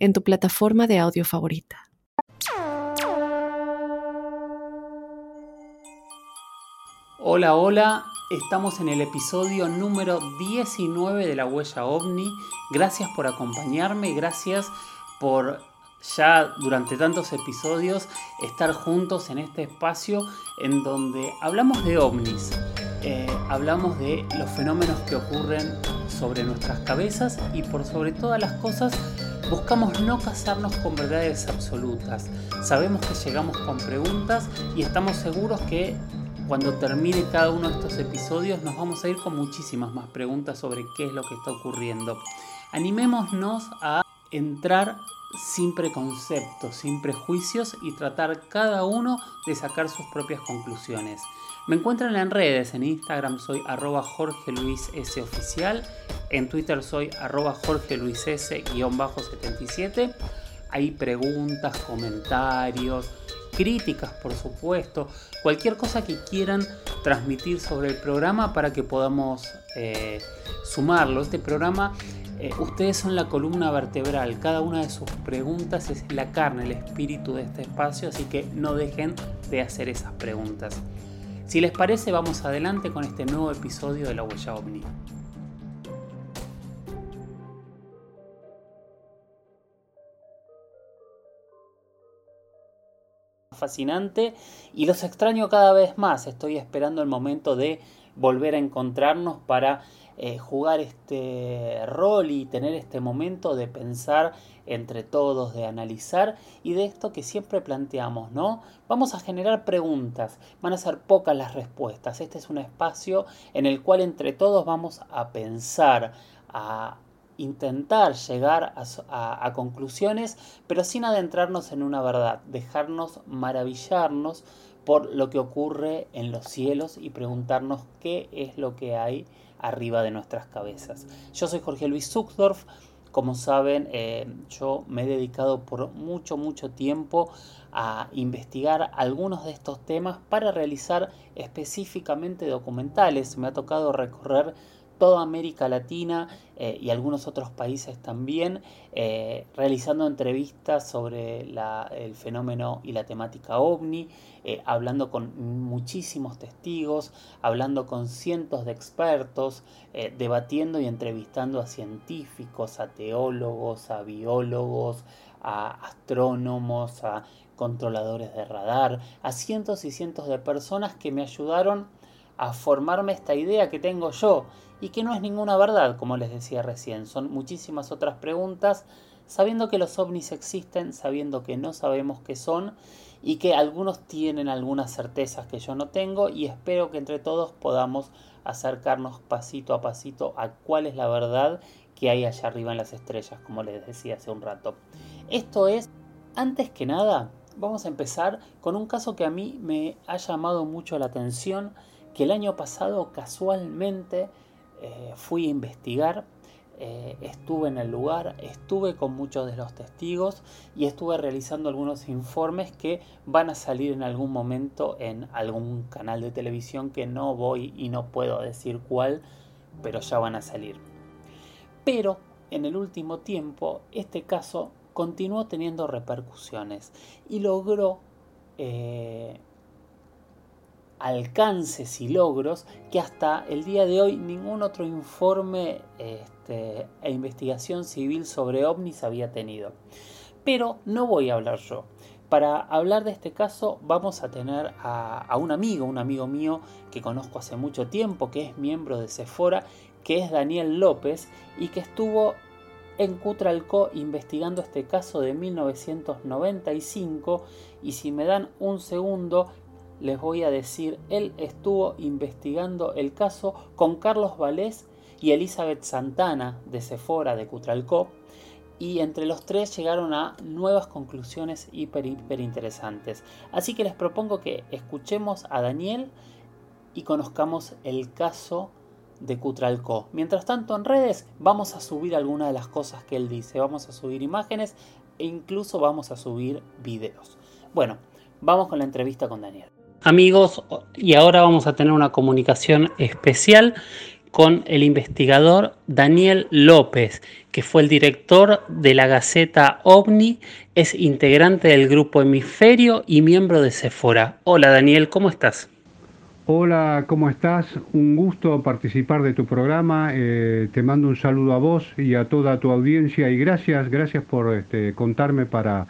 en tu plataforma de audio favorita. Hola, hola, estamos en el episodio número 19 de La Huella OVNI. Gracias por acompañarme, gracias por ya durante tantos episodios estar juntos en este espacio en donde hablamos de ovnis, eh, hablamos de los fenómenos que ocurren sobre nuestras cabezas y por sobre todas las cosas Buscamos no casarnos con verdades absolutas. Sabemos que llegamos con preguntas y estamos seguros que cuando termine cada uno de estos episodios nos vamos a ir con muchísimas más preguntas sobre qué es lo que está ocurriendo. Animémonos a entrar sin preconceptos, sin prejuicios y tratar cada uno de sacar sus propias conclusiones. Me encuentran en redes, en Instagram soy arroba Jorge Luis S oficial, en Twitter soy arroba Jorge Luis S-77. Hay preguntas, comentarios, críticas por supuesto, cualquier cosa que quieran transmitir sobre el programa para que podamos eh, sumarlo. Este programa eh, ustedes son la columna vertebral, cada una de sus preguntas es la carne, el espíritu de este espacio, así que no dejen de hacer esas preguntas. Si les parece, vamos adelante con este nuevo episodio de La Huella OVNI. fascinante y los extraño cada vez más. Estoy esperando el momento de volver a encontrarnos para eh, jugar este rol y tener este momento de pensar entre todos, de analizar y de esto que siempre planteamos, ¿no? Vamos a generar preguntas, van a ser pocas las respuestas. Este es un espacio en el cual entre todos vamos a pensar, a intentar llegar a, a, conclusiones, pero sin adentrarnos en una verdad, dejarnos maravillarnos por lo que ocurre en los cielos y preguntarnos qué es lo que hay arriba de nuestras cabezas. Yo soy Jorge Luis Zuckdorf. Como saben, eh, yo me he dedicado por mucho, mucho tiempo a investigar algunos de estos temas para realizar específicamente documentales. Me ha tocado recorrer toda América Latina eh, y algunos otros países también, eh, realizando entrevistas sobre el fenómeno y la temática ovni, eh, hablando con muchísimos testigos, hablando con cientos de expertos, debatiendo y entrevistando a científicos, a teólogos, a biólogos, a astrónomos, a controladores de radar, a cientos y cientos de personas que me ayudaron a formarme esta idea que tengo yo y que no es ninguna verdad, como les decía recién. Son muchísimas otras preguntas, sabiendo que los ovnis existen, sabiendo que no sabemos qué son y que algunos tienen algunas certezas que yo no tengo y espero que entre todos podamos acercarnos pasito a pasito a cuál es la verdad que hay allá arriba en las estrellas, como les decía hace un rato. Esto es, antes que nada, vamos a empezar con un caso que a mí me ha llamado mucho la atención, que el año pasado casualmente eh, fui a investigar, eh, estuve en el lugar, estuve con muchos de los testigos y estuve realizando algunos informes que van a salir en algún momento en algún canal de televisión que no voy y no puedo decir cuál, pero ya van a salir. Pero en el último tiempo este caso continuó teniendo repercusiones y logró eh, alcances y logros que hasta el día de hoy ningún otro informe este, e investigación civil sobre ovnis había tenido. Pero no voy a hablar yo. Para hablar de este caso vamos a tener a, un amigo, un amigo mío que conozco hace mucho tiempo, que es miembro de Sephora, que es Daniel López y que estuvo en Cutralco investigando este caso de 1995 y si me dan un segundo les voy a decir, él estuvo investigando el caso con Carlos Valés y Elizabeth Santana de Sephora de Cutralcó y entre los tres llegaron a nuevas conclusiones hiper, hiper interesantes. Así que les propongo que escuchemos a Daniel y conozcamos el caso de Cutralcó. Mientras tanto en redes vamos a subir algunas de las cosas que él dice, vamos a subir imágenes e incluso vamos a subir videos. Bueno, vamos con la entrevista con Daniel. Amigos, y ahora vamos a tener una comunicación especial con el investigador Daniel López, que fue el director de la Gaceta OVNI, es integrante del grupo Hemisferio y miembro de Sephora. Hola Daniel, ¿cómo estás? Hola, ¿cómo estás? Un gusto participar de tu programa. Eh, te mando un saludo a vos y a toda tu audiencia y gracias, gracias por este, contarme para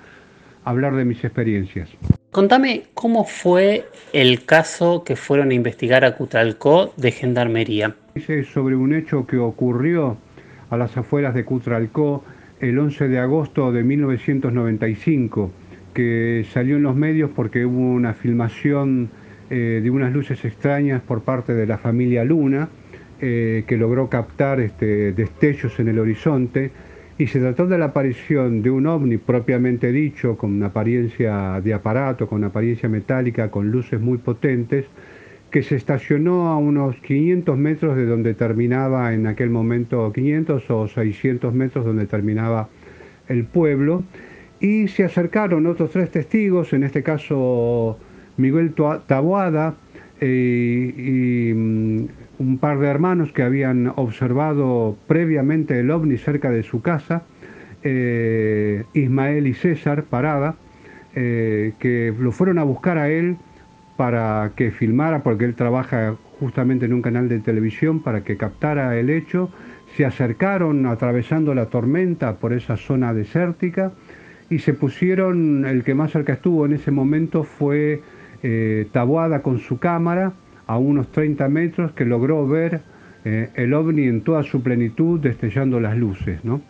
hablar de mis experiencias. Contame cómo fue el caso que fueron a investigar a Cutralcó de Gendarmería. Es sobre un hecho que ocurrió a las afueras de Cutralcó el 11 de agosto de 1995, que salió en los medios porque hubo una filmación eh, de unas luces extrañas por parte de la familia Luna, eh, que logró captar este, destellos en el horizonte, y se trató de la aparición de un ovni propiamente dicho, con una apariencia de aparato, con una apariencia metálica, con luces muy potentes, que se estacionó a unos 500 metros de donde terminaba en aquel momento, 500 o 600 metros donde terminaba el pueblo, y se acercaron otros tres testigos, en este caso Miguel Taboada eh, y mm, un par de hermanos que habían observado previamente el ovni cerca de su casa, eh, Ismael y César Parada, eh, que lo fueron a buscar a él para que filmara, porque él trabaja justamente en un canal de televisión, para que captara el hecho. Se acercaron atravesando la tormenta por esa zona desértica y se pusieron, el que más cerca estuvo en ese momento fue eh, Tabuada con su cámara a unos 30 metros que logró ver eh, el ovni en toda su plenitud destellando las luces. ¿no?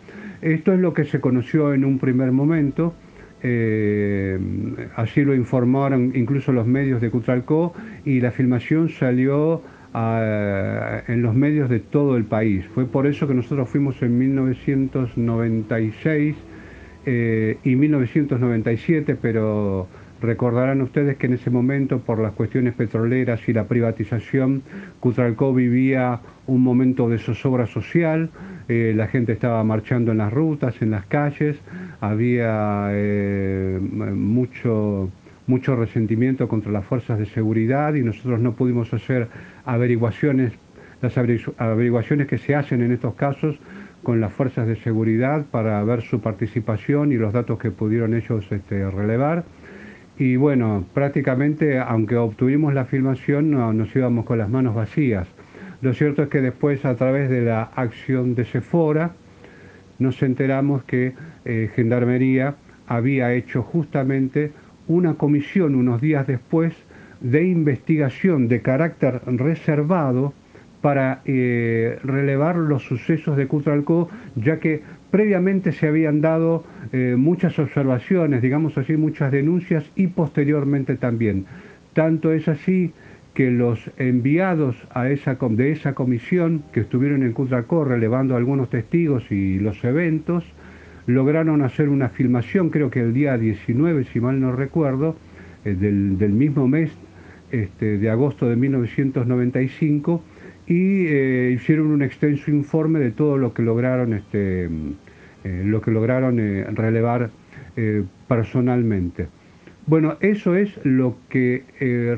Esto es lo que se conoció en un primer momento, eh, así lo informaron incluso los medios de Cutralcó y la filmación salió en los medios de todo el país. Fue por eso que nosotros fuimos en 1996 y 1997, pero Recordarán ustedes que en ese momento, por las cuestiones petroleras y la privatización, Cutralcó vivía un momento de zozobra social, eh, la gente estaba marchando en las rutas, en las calles, había eh, mucho, mucho resentimiento contra las fuerzas de seguridad y nosotros no pudimos hacer averiguaciones, las averiguaciones que se hacen en estos casos con las fuerzas de seguridad para ver su participación y los datos que pudieron ellos este, relevar y bueno, prácticamente, aunque obtuvimos la filmación, no, nos íbamos con las manos vacías. Lo cierto es que después, a través de la acción de Sephora, nos enteramos que eh, Gendarmería había hecho justamente una comisión unos días después de investigación de carácter reservado para eh, relevar los sucesos de Cutralcó, ya que previamente se habían dado eh, muchas observaciones, digamos así, muchas denuncias y posteriormente también. Tanto es así que los enviados de esa comisión que estuvieron en Cutracó relevando algunos testigos y los eventos, lograron hacer una filmación, creo que el día 19, si mal no recuerdo, eh, del, mismo mes este, de agosto de 1995, y eh, hicieron un extenso informe de todo lo que lograron, este, eh, lo que lograron eh, relevar personalmente. Bueno, eso es lo que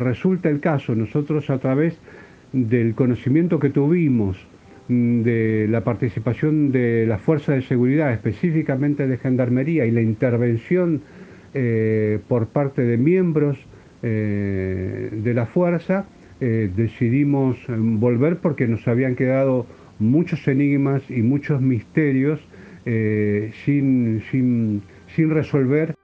resulta el caso. Nosotros a través del conocimiento que tuvimos mm, de la participación de la fuerza de seguridad, específicamente de Gendarmería, y la intervención por parte de miembros de la fuerza, eh, decidimos eh, volver porque nos habían quedado muchos enigmas y muchos misterios eh, sin, sin, sin, resolver.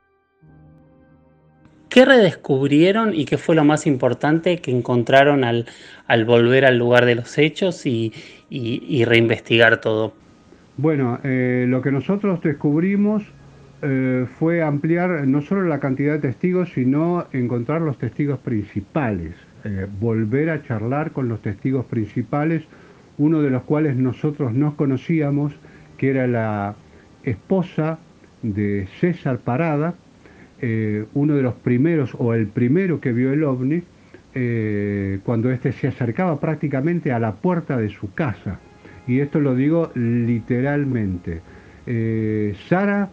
¿Qué redescubrieron y qué fue lo más importante que encontraron al, al volver al lugar de los hechos y, y, reinvestigar todo? Bueno, lo que nosotros descubrimos fue ampliar no solo la cantidad de testigos, sino encontrar los testigos principales. Eh, volver a charlar con los testigos principales, uno de los cuales nosotros no conocíamos, que era la, esposa de César Parada, eh, uno de los primeros o el primero que vio el ovni, eh, cuando éste se acercaba prácticamente a la puerta de su casa. Y esto lo digo literalmente. Sara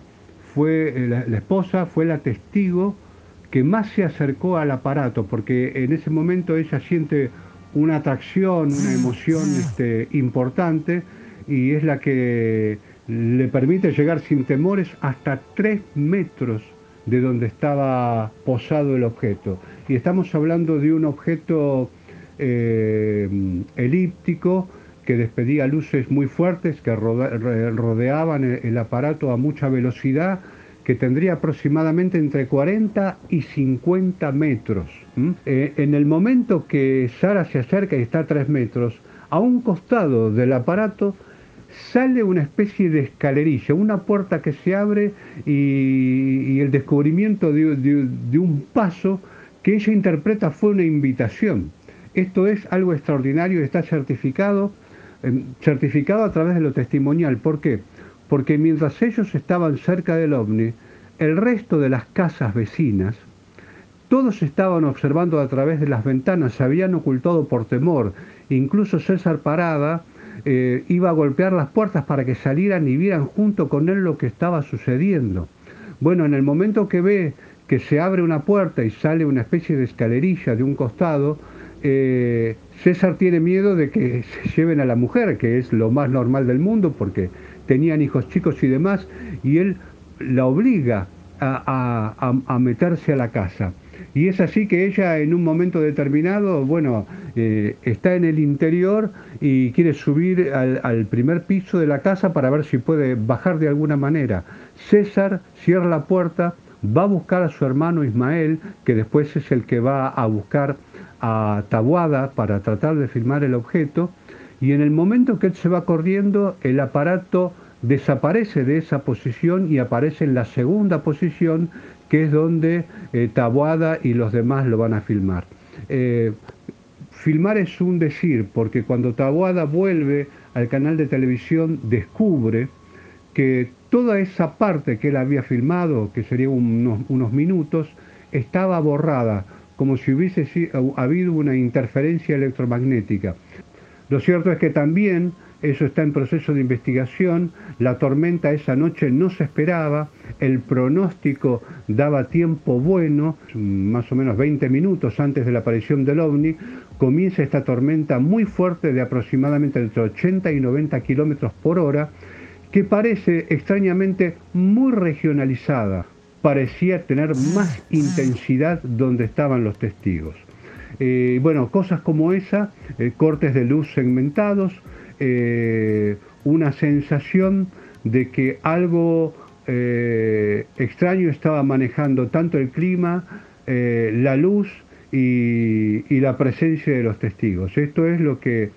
fue, la, esposa, fue la testigo que más se acercó al aparato, porque en ese momento ella siente una atracción, una emoción este, importante, y es la que le permite llegar sin temores hasta tres metros de donde estaba posado el objeto. Y estamos hablando de un objeto eh, elíptico que despedía luces muy fuertes que rodeaban el aparato a mucha velocidad, que tendría aproximadamente entre 40 y 50 metros. Eh, en el momento que Sara se acerca y está a 3 metros, a un costado del aparato sale una especie de escalerilla, una puerta que se abre y, el descubrimiento de, un paso que ella interpreta fue una invitación. Esto es algo extraordinario, está certificado, em, certificado a través de lo testimonial. ¿Por qué? Porque mientras ellos estaban cerca del ovni, el resto de las casas vecinas, todos estaban observando a través de las ventanas, se habían ocultado por temor. Incluso César Parada, eh, iba a golpear las puertas para que salieran y vieran junto con él lo que estaba sucediendo. Bueno, en el momento que ve que se abre una puerta y sale una especie de escalerilla de un costado, eh, César tiene miedo de que se lleven a la mujer, que es lo más normal del mundo, porque tenían hijos chicos y demás, y él la obliga a meterse a la casa. Y es así que ella en un momento determinado, bueno, eh, está en el interior y quiere subir al, primer piso de la casa para ver si puede bajar de alguna manera. César cierra la puerta, va a buscar a su hermano Ismael, que después es el que va a buscar a Tabuada para tratar de filmar el objeto, y en el momento que él se va corriendo, el aparato desaparece de esa posición y aparece en la segunda posición que es donde eh, Tabuada y los demás lo van a filmar. Eh, filmar es un decir, porque cuando Tabuada vuelve al canal de televisión descubre que toda esa parte que él había filmado, que sería unos, unos minutos, estaba borrada, como si hubiese habido una interferencia electromagnética. Lo cierto es que también eso está en proceso de investigación, la tormenta esa noche no se esperaba, el pronóstico daba tiempo bueno, más o menos 20 minutos antes de la aparición del ovni, comienza esta tormenta muy fuerte de aproximadamente entre 80 y 90 kilómetros por hora, que parece extrañamente muy regionalizada, parecía tener más intensidad donde estaban los testigos. Eh, bueno, cosas como esa, eh, cortes de luz segmentados, eh, una sensación de que algo extraño estaba manejando tanto el clima, la luz y, la presencia de los testigos. Esto es lo que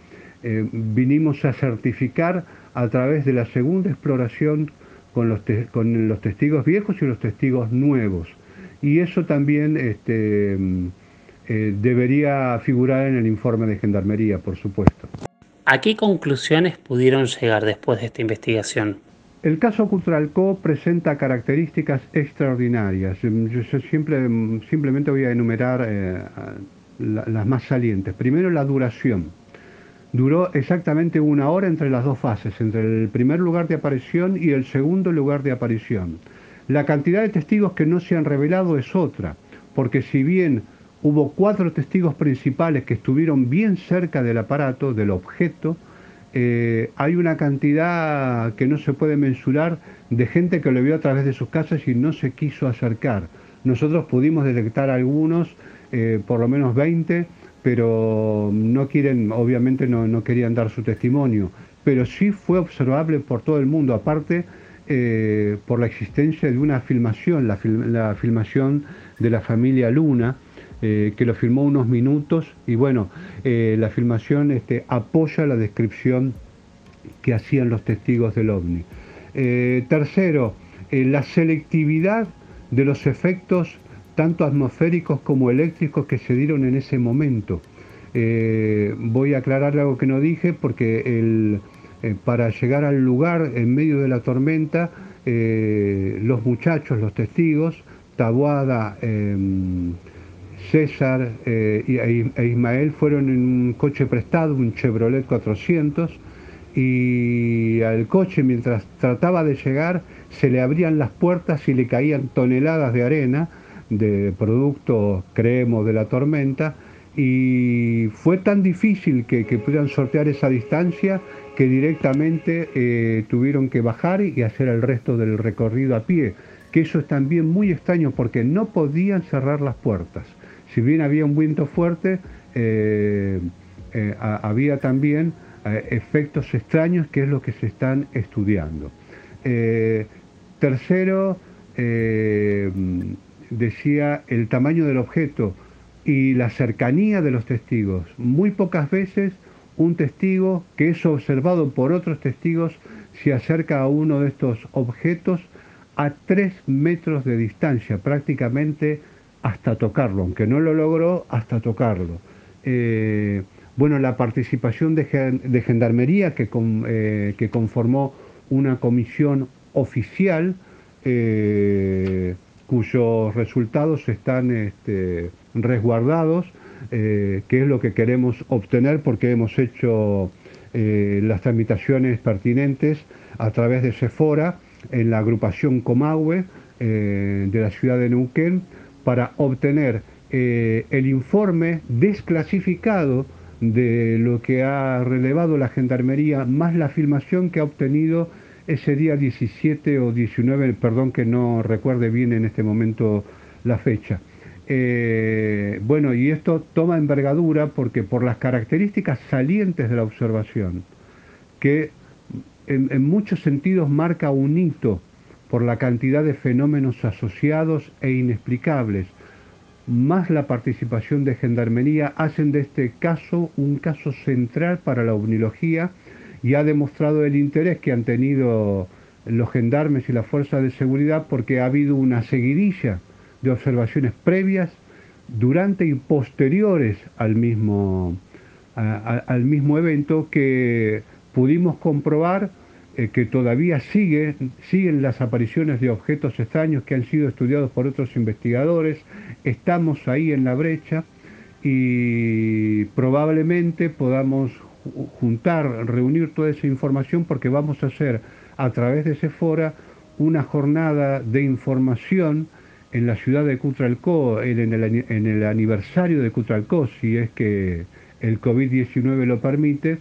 vinimos a certificar a través de la segunda exploración con los, con los testigos viejos y los testigos nuevos. Y eso también este, debería figurar en el informe de Gendarmería, por supuesto. ¿A qué conclusiones pudieron llegar después de esta investigación? El caso Cutralco presenta características extraordinarias. Yo, simplemente voy a enumerar eh, las más salientes. Primero, la duración. Duró exactamente una hora entre las dos fases, entre el primer lugar de aparición y el segundo lugar de aparición. La cantidad de testigos que no se han revelado es otra, porque si bien hubo cuatro testigos principales que estuvieron bien cerca del aparato, del objeto. Eh, hay una cantidad que no se puede mensurar de gente que lo vio a través de sus casas y no se quiso acercar. Nosotros pudimos detectar algunos, eh, por lo menos 20, pero no quieren, obviamente no, querían dar su testimonio. Pero sí fue observable por todo el mundo, aparte eh, por la existencia de una filmación, la, la filmación de la familia Luna, eh, que lo filmó unos minutos y bueno, eh, la filmación este, apoya la descripción que hacían los testigos del ovni. Eh, tercero, la selectividad de los efectos tanto atmosféricos como eléctricos que se dieron en ese momento. voy a aclarar algo que no dije porque para llegar al lugar en medio de la tormenta los muchachos, los testigos, Tabuada, em, César e, e Ismael fueron en un coche prestado, un Chevrolet 400, y al coche mientras trataba de llegar se le abrían las puertas y le caían toneladas de arena de producto, creemos, de la tormenta, y fue tan difícil que, pudieran sortear esa distancia que directamente eh, tuvieron que bajar y hacer el resto del recorrido a pie, que eso es también muy extraño porque no podían cerrar las puertas. Si bien había un viento fuerte, eh, eh, había también efectos extraños que es lo que se están estudiando. tercero, decía el tamaño del objeto y la cercanía de los testigos. Muy pocas veces un testigo que es observado por otros testigos se acerca a uno de estos objetos a tres metros de distancia, prácticamente hasta tocarlo, aunque no lo logró, hasta tocarlo. Eh, bueno, la participación de, Gendarmería que, eh, que, conformó una comisión oficial eh, cuyos resultados están este, resguardados, que es lo que queremos obtener porque hemos hecho las tramitaciones pertinentes a través de Sephora en la agrupación Comahue de la ciudad de Neuquén para obtener el informe desclasificado de lo que ha relevado la Gendarmería, más la filmación que ha obtenido ese día 17 o 19, perdón que no recuerde bien en este momento la fecha. Eh, bueno, y esto toma envergadura porque por las características salientes de la observación, que en, muchos sentidos marca un hito por la cantidad de fenómenos asociados e inexplicables, más la participación de Gendarmería hacen de este caso un caso central para la ovnilogía y ha demostrado el interés que han tenido los gendarmes y las fuerzas de seguridad porque ha habido una seguidilla de observaciones previas, durante y posteriores al mismo, al mismo evento que pudimos comprobar eh, que todavía sigue, siguen las apariciones de objetos extraños que han sido estudiados por otros investigadores, estamos ahí en la brecha y probablemente podamos juntar, reunir toda esa información porque vamos a hacer a través de ese fora una jornada de información en la ciudad de Cutralcó, en el, en el aniversario de Cutralcó, si es que el COVID-19 lo permite,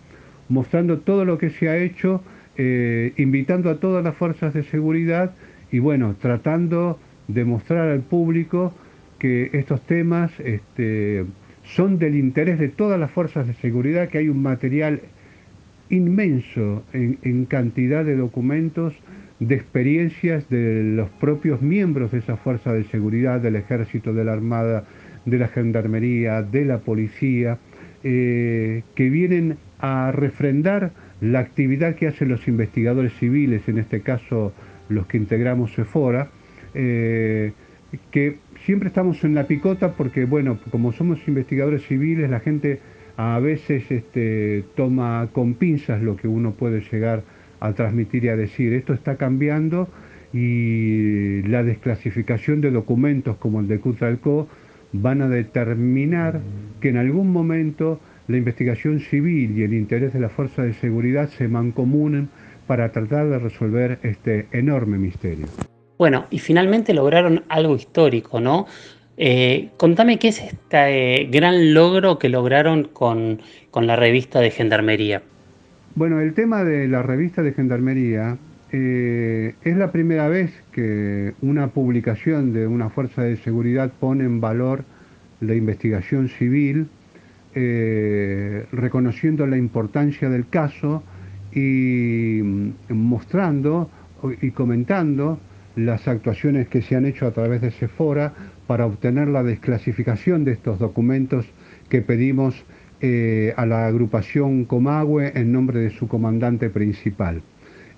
mostrando todo lo que se ha hecho, eh, invitando a todas las fuerzas de seguridad y bueno, tratando de mostrar al público que estos temas este, son del interés de todas las fuerzas de seguridad, que hay un material inmenso en, cantidad de documentos, de experiencias de los propios miembros de esa fuerza de seguridad, del ejército, de la armada, de la gendarmería, de la policía, eh, que vienen a refrendar la actividad que hacen los investigadores civiles, en este caso los que integramos CEFORA, eh, que siempre estamos en la picota porque, bueno, como somos investigadores civiles, la gente a veces este, toma con pinzas lo que uno puede llegar a transmitir y a decir. Esto está cambiando y la desclasificación de documentos como el de Cutralco van a determinar que en algún momento la investigación civil y el interés de la fuerza de seguridad se mancomunen para tratar de resolver este enorme misterio. Bueno, y finalmente lograron algo histórico, ¿no? Eh, contame qué es este eh, gran logro que lograron con, la revista de Gendarmería. Bueno, el tema de la revista de Gendarmería eh, es la primera vez que una publicación de una fuerza de seguridad pone en valor la investigación civil, reconociendo la importancia del caso y mm, mostrando y comentando las actuaciones que se han hecho a través de Sephora para obtener la desclasificación de estos documentos que pedimos eh, a la agrupación Comahue en nombre de su comandante principal.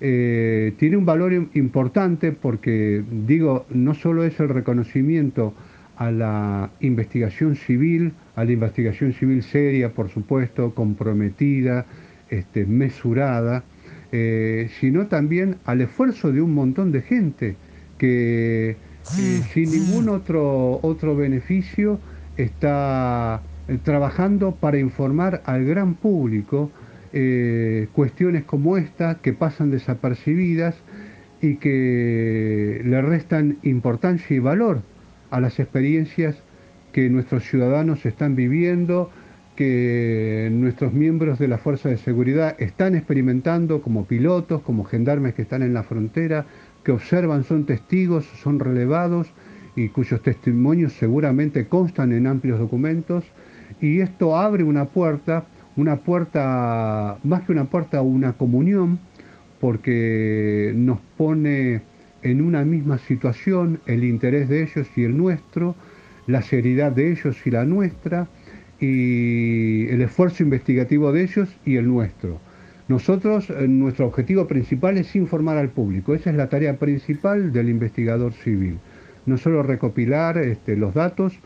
Eh, tiene un valor importante porque, digo, no solo es el reconocimiento a la investigación civil, a la investigación civil seria, por supuesto, comprometida, este, mesurada, eh, sino también al esfuerzo de un montón de gente que eh, sin ningún otro, otro beneficio está eh, trabajando para informar al gran público cuestiones como esta que pasan desapercibidas y que le restan importancia y valor a las experiencias que nuestros ciudadanos están viviendo que nuestros miembros de la Fuerza de Seguridad están experimentando como pilotos, como gendarmes que están en la frontera, que observan, son testigos, son relevados y cuyos testimonios seguramente constan en amplios documentos. Y esto abre una puerta, una puerta, más que una puerta, una comunión, porque nos pone en una misma situación el interés de ellos y el nuestro, la seriedad de ellos y la nuestra, y el esfuerzo investigativo de ellos y el nuestro. Nosotros, eh, nuestro objetivo principal es informar al público, esa es la tarea principal del investigador civil. No solo recopilar este, los datos,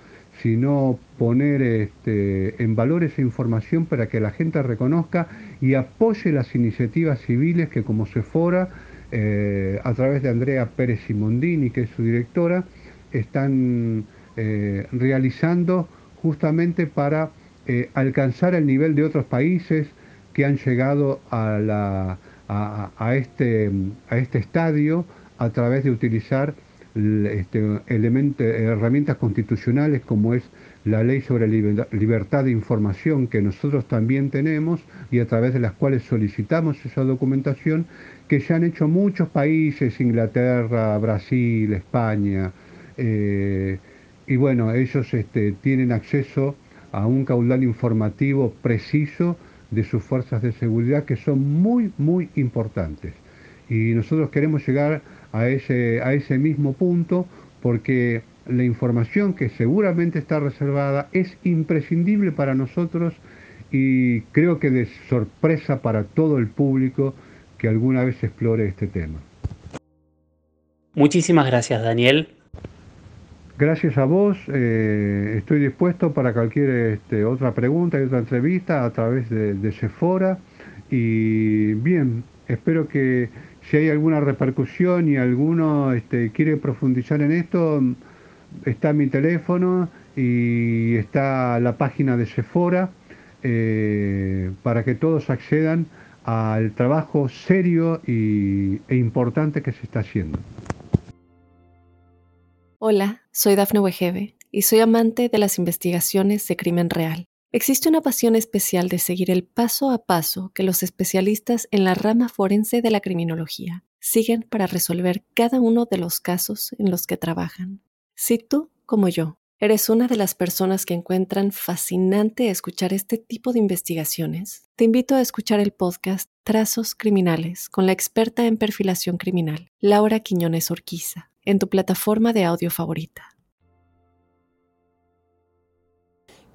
sino poner este, en valor esa información para que la gente reconozca y apoye las iniciativas civiles que como Sefora, eh, a través de Andrea Pérez Simondini, que es su directora, están eh, realizando justamente para eh, alcanzar el nivel de otros países que han llegado a, este, este estadio a través de utilizar este, herramientas constitucionales como es la ley sobre libertad de información que nosotros también tenemos y a través de las cuales solicitamos esa documentación que ya han hecho muchos países, Inglaterra, Brasil, España, eh, y bueno, ellos este, tienen acceso a un caudal informativo preciso de sus fuerzas de seguridad que son muy, muy importantes. Y nosotros queremos llegar a ese, a ese mismo punto porque la información que seguramente está reservada es imprescindible para nosotros y creo que de sorpresa para todo el público que alguna vez explore este tema. Muchísimas gracias Daniel Gracias a vos, eh, estoy dispuesto para cualquier este, otra pregunta y otra entrevista a través de, de Sephora. Y bien, espero que si hay alguna repercusión y alguno este, quiere profundizar en esto, está mi teléfono y está la página de Sephora eh, para que todos accedan al trabajo serio y, e importante que se está haciendo. Hola, soy Dafne Wegebe y soy amante de las investigaciones de crimen real. Existe una pasión especial de seguir el paso a paso que los especialistas en la rama forense de la criminología siguen para resolver cada uno de los casos en los que trabajan. Si tú, como yo, eres una de las personas que encuentran fascinante escuchar este tipo de investigaciones, te invito a escuchar el podcast Trazos Criminales con la experta en perfilación criminal, Laura Quiñones Orquiza en tu plataforma de audio favorita.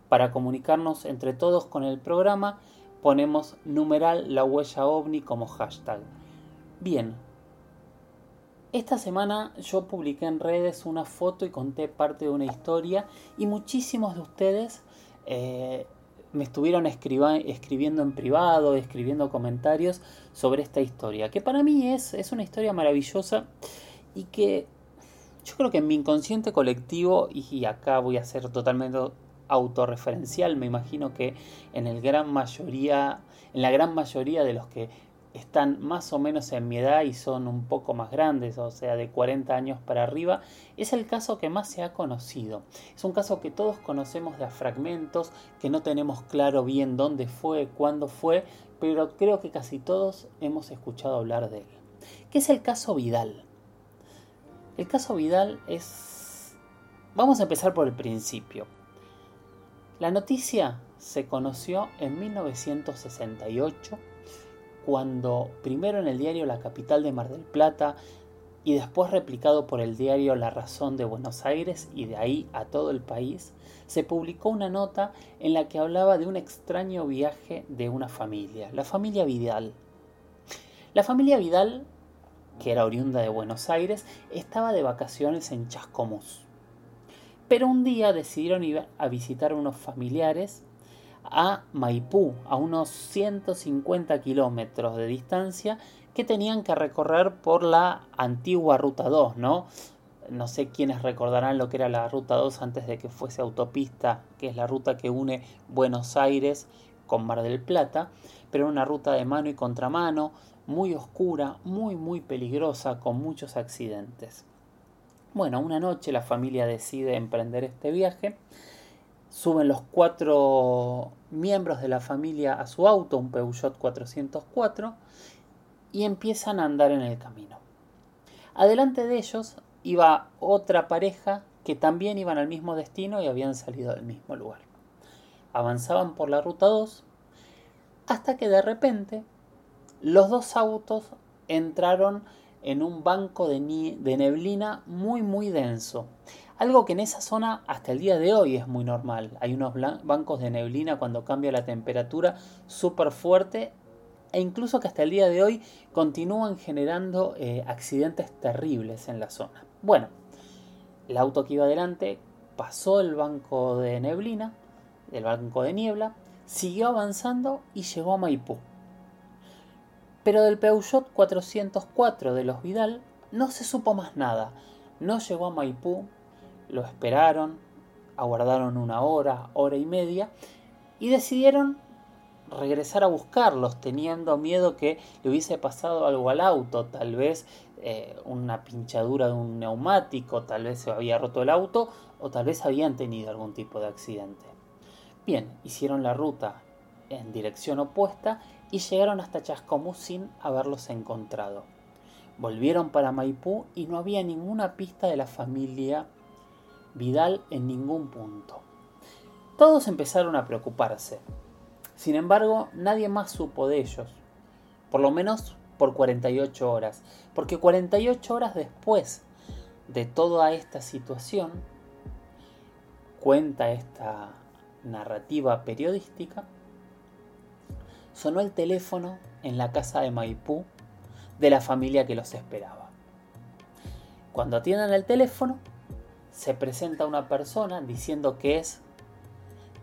Para comunicarnos entre todos con el programa, ponemos numeral la huella ovni como hashtag. Bien, esta semana yo publiqué en redes una foto y conté parte de una historia y muchísimos de ustedes eh, me estuvieron escribiendo en privado, escribiendo comentarios sobre esta historia, que para mí es, es una historia maravillosa y que yo creo que en mi inconsciente colectivo, y acá voy a ser totalmente autorreferencial, me imagino que en el gran mayoría, en la gran mayoría de los que están más o menos en mi edad y son un poco más grandes, o sea, de 40 años para arriba, es el caso que más se ha conocido. Es un caso que todos conocemos de fragmentos, que no tenemos claro bien dónde fue, cuándo fue, pero creo que casi todos hemos escuchado hablar de él. ¿Qué es el caso Vidal? El caso Vidal es... Vamos a empezar por el principio. La noticia se conoció en 1968, cuando primero en el diario La Capital de Mar del Plata y después replicado por el diario La Razón de Buenos Aires y de ahí a todo el país, se publicó una nota en la que hablaba de un extraño viaje de una familia, la familia Vidal. La familia Vidal que era oriunda de Buenos Aires, estaba de vacaciones en Chascomús. Pero un día decidieron ir a visitar a unos familiares a Maipú, a unos 150 kilómetros de distancia, que tenían que recorrer por la antigua Ruta 2, ¿no? No sé quiénes recordarán lo que era la Ruta 2 antes de que fuese autopista, que es la ruta que une Buenos Aires con Mar del Plata, pero una ruta de mano y contramano, muy oscura, muy muy peligrosa, con muchos accidentes. Bueno, una noche la familia decide emprender este viaje, suben los cuatro miembros de la familia a su auto, un Peugeot 404, y empiezan a andar en el camino. Adelante de ellos iba otra pareja que también iban al mismo destino y habían salido del mismo lugar. Avanzaban por la ruta 2 hasta que de repente los dos autos entraron en un banco de, neblina muy muy denso. Algo que en esa zona hasta el día de hoy es muy normal. Hay unos bancos de neblina cuando cambia la temperatura súper fuerte e incluso que hasta el día de hoy continúan generando eh, accidentes terribles en la zona. Bueno, el auto que iba adelante pasó el banco de neblina, el banco de niebla, siguió avanzando y llegó a Maipú. Pero del Peugeot 404 de los Vidal no se supo más nada. No llegó a Maipú, lo esperaron, aguardaron una hora, hora y media y decidieron regresar a buscarlos, teniendo miedo que le hubiese pasado algo al auto, tal vez eh, una pinchadura de un neumático, tal vez se había roto el auto o tal vez habían tenido algún tipo de accidente. Bien, hicieron la ruta en dirección opuesta y llegaron hasta Chascomú sin haberlos encontrado. Volvieron para Maipú y no había ninguna pista de la familia Vidal en ningún punto. Todos empezaron a preocuparse. Sin embargo, nadie más supo de ellos, por lo menos por 48 horas, porque 48 horas después de toda esta situación, cuenta esta narrativa periodística, sonó el teléfono en la casa de Maipú de la familia que los esperaba. Cuando atiendan el teléfono, se presenta una persona diciendo que es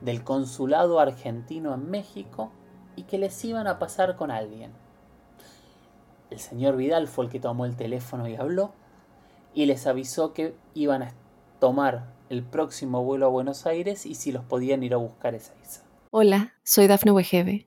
del consulado argentino en México y que les iban a pasar con alguien. El señor Vidal fue el que tomó el teléfono y habló y les avisó que iban a tomar el próximo vuelo a Buenos Aires y si los podían ir a buscar esa isla. Hola, soy Dafne Wegebe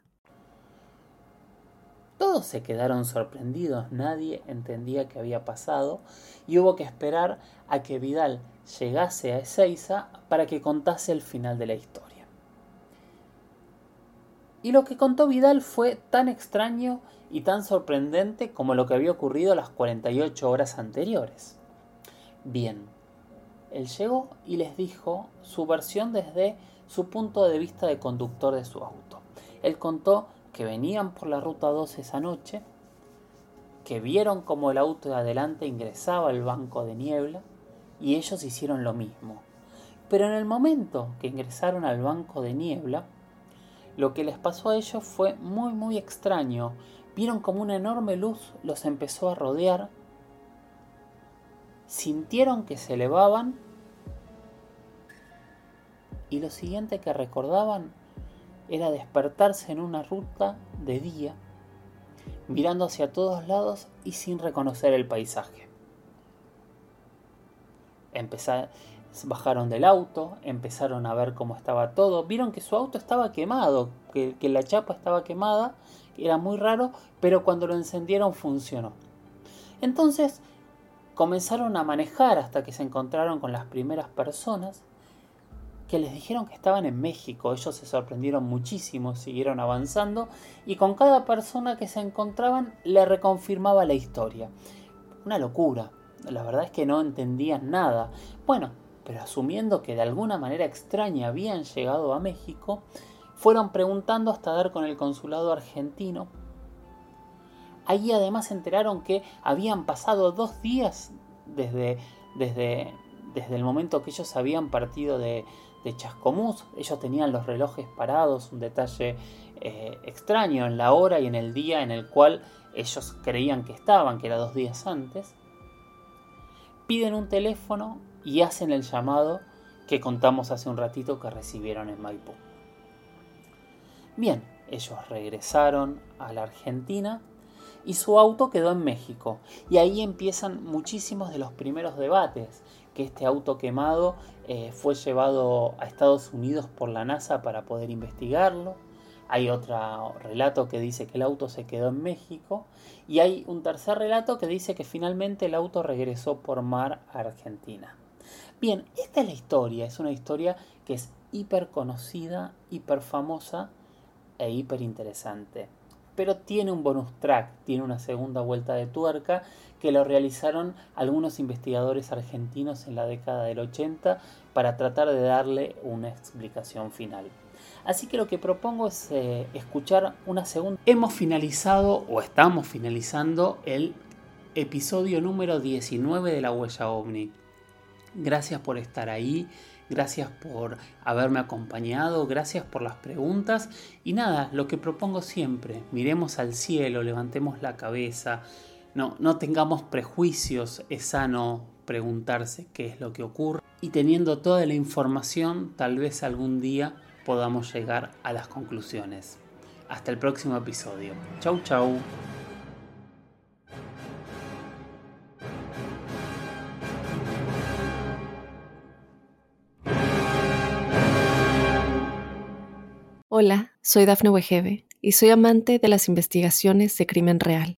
Todos se quedaron sorprendidos, nadie entendía qué había pasado y hubo que esperar a que Vidal llegase a Ezeiza para que contase el final de la historia. Y lo que contó Vidal fue tan extraño y tan sorprendente como lo que había ocurrido las 48 horas anteriores. Bien, él llegó y les dijo su versión desde su punto de vista de conductor de su auto. Él contó que venían por la ruta 2 esa noche, que vieron como el auto de adelante ingresaba al banco de niebla y ellos hicieron lo mismo. Pero en el momento que ingresaron al banco de niebla, lo que les pasó a ellos fue muy muy extraño. Vieron como una enorme luz los empezó a rodear, sintieron que se elevaban y lo siguiente que recordaban era despertarse en una ruta de día, mirando hacia todos lados y sin reconocer el paisaje. bajaron del auto, empezaron a ver cómo estaba todo, vieron que su auto estaba quemado, que, que la chapa estaba quemada, era muy raro, pero cuando lo encendieron funcionó. Entonces comenzaron a manejar hasta que se encontraron con las primeras personas que les dijeron que estaban en México. Ellos se sorprendieron muchísimo, siguieron avanzando y con cada persona que se encontraban le reconfirmaba la historia. Una locura. La verdad es que no entendían nada. Bueno, pero asumiendo que de alguna manera extraña habían llegado a México, fueron preguntando hasta dar con el consulado argentino, Ahí además se enteraron que habían pasado dos días desde, desde, desde el momento que ellos habían partido de, de Chascomús. Ellos tenían los relojes parados, un detalle eh, extraño en la hora y en el día en el cual ellos creían que estaban, que era dos días antes. Piden un teléfono y hacen el llamado que contamos hace un ratito que recibieron en Maipú. Bien, ellos regresaron a la Argentina y su auto quedó en México. Y ahí empiezan muchísimos de los primeros debates, que este auto quemado eh, fue llevado a Estados Unidos por la NASA para poder investigarlo. Hay otro relato que dice que el auto se quedó en México. Y hay un tercer relato que dice que finalmente el auto regresó por mar a Argentina. Bien, esta es la historia. Es una historia que es hiper conocida, hiper famosa e hiper interesante pero tiene un bonus track, tiene una segunda vuelta de tuerca que lo realizaron algunos investigadores argentinos en la década del 80 para tratar de darle una explicación final. Así que lo que propongo es eh, escuchar una segunda. Hemos finalizado o estamos finalizando el episodio número 19 de la huella ovni. Gracias por estar ahí, gracias por haberme acompañado, gracias por las preguntas y nada, lo que propongo siempre, miremos al cielo, levantemos la cabeza, no, no tengamos prejuicios, es sano preguntarse qué es lo que ocurre y teniendo toda la información tal vez algún día podamos llegar a las conclusiones. Hasta el próximo episodio. Chau chau. Hola, soy Dafne Wegebe y soy amante de las investigaciones de crimen real.